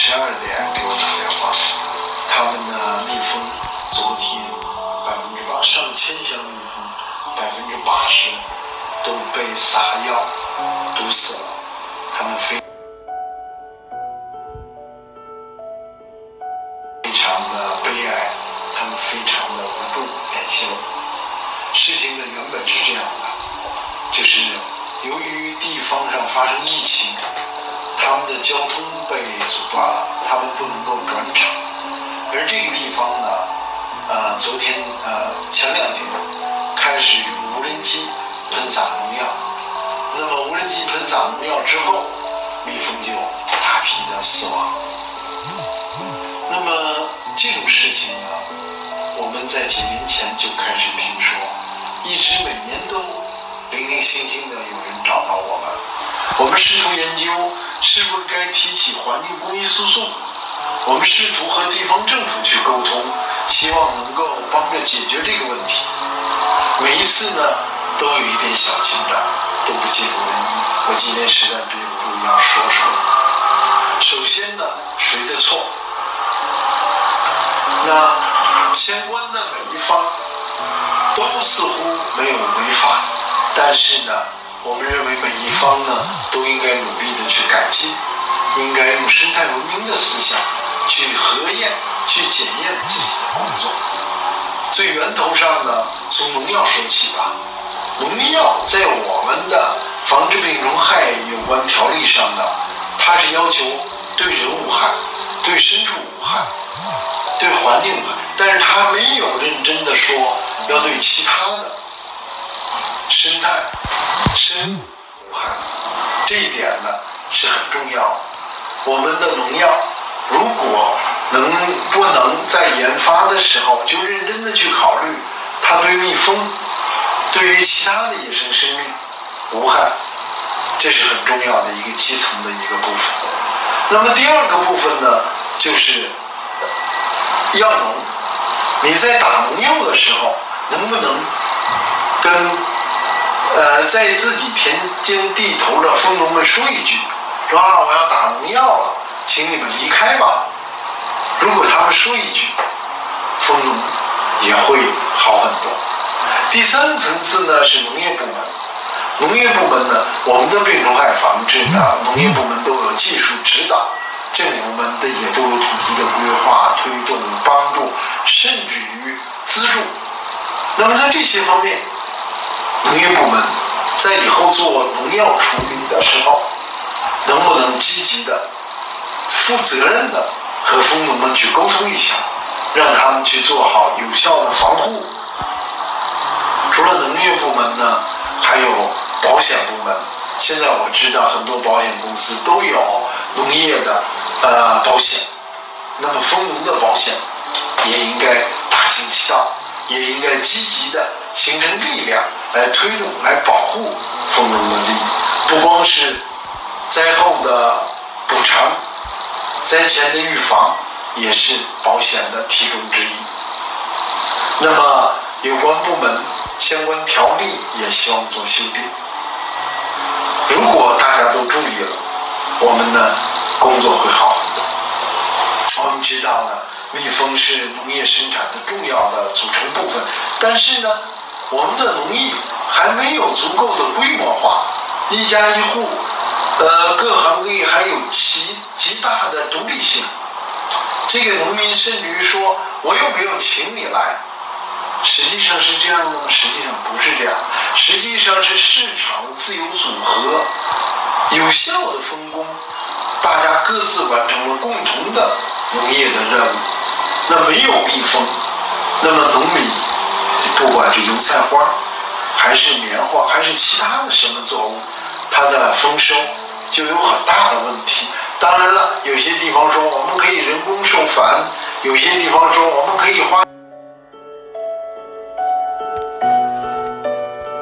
十二点给我打电话，他们的蜜蜂昨天百分之八上千箱蜜蜂，百分之八十都被撒药毒死了，他们非非常的悲哀，他们非常的无助怜惜。事情呢原本是这样的，就是由于地方上发生疫情。他们的交通前两天开始用无人机喷洒农药。那么无人机喷洒农药之后，蜜蜂就大批的死亡。那么这种事情呢，我们在几年前就开始听说，一直每年都零零星星的有人找到我们，我们试图研究。是不是该提起环境公益诉讼？我们试图和地方政府去沟通，希望能够点小进展，都不尽如人意。我今天实在憋不住要说说。首先呢，谁的错？那相关的每一方都似乎没有违法，但是呢？我们认为每一方呢都应该努力的去改进，应该用生态文明的思想去核验、去检验自己的工作。最源头上呢，从农药说起吧。农药在我们的防治病虫害有关条例上呢，它是要求对人无害、对牲畜无害、对环境无害，但是它没有认真的说要对其他的生态。生物无害，这一点呢是很重要的。我们的农药如果能不能在研发的时候就认真的去考虑，它对蜜蜂、于其他的野生生命无害，这是很重要的一个基层的一个部分。那么第二个部分呢，就是药农，你在打农药的时候能不能跟。呃，在自己田间地头的蜂农们说一句，说啊，我要打农药了，请你们离开吧。如果他们说一句，蜂农也会好很多。第三层次呢是农业部门，农业部门呢，我们的病虫害防治呢，农业部门都有技术指导，政府们的也都有统一的规划、推动、帮助，甚至于资助。那么在这些方面。农业部门在以后做农药处理的时候，能不能积极的、负责任的和蜂农们去沟通一下，让他们去做好有效的防护？除了农业部门呢，还有保险部门。现在我知道很多保险公司都有农业的呃保险，那么丰农的保险也应该大行其道，也应该积极的形成力量。来推动、来保护丰农的利益，不光是灾后的补偿，灾前的预防也是保险的其中之一。那么，有关部门相关条例也希望做修订。如果大家都注意了，我们的工作会好很多。我们知道呢，蜜蜂是农业生产的重要的组成部分，但是呢。我们的农业还没有足够的规模化，一家一户，呃，各行各业还有极极大的独立性。这个农民甚至于说：“我又没有请你来。”实际上是这样的吗？实际上不是这样，实际上是市场自由组合，有效的分工，大家各自完成了共同的农业的任务。那没有蜜蜂，那么农民。不管是油菜花，还是棉花，还是其他的什么作物，它的丰收就有很大的问题。当然了，有些地方说我们可以人工授繁，有些地方说我们可以花。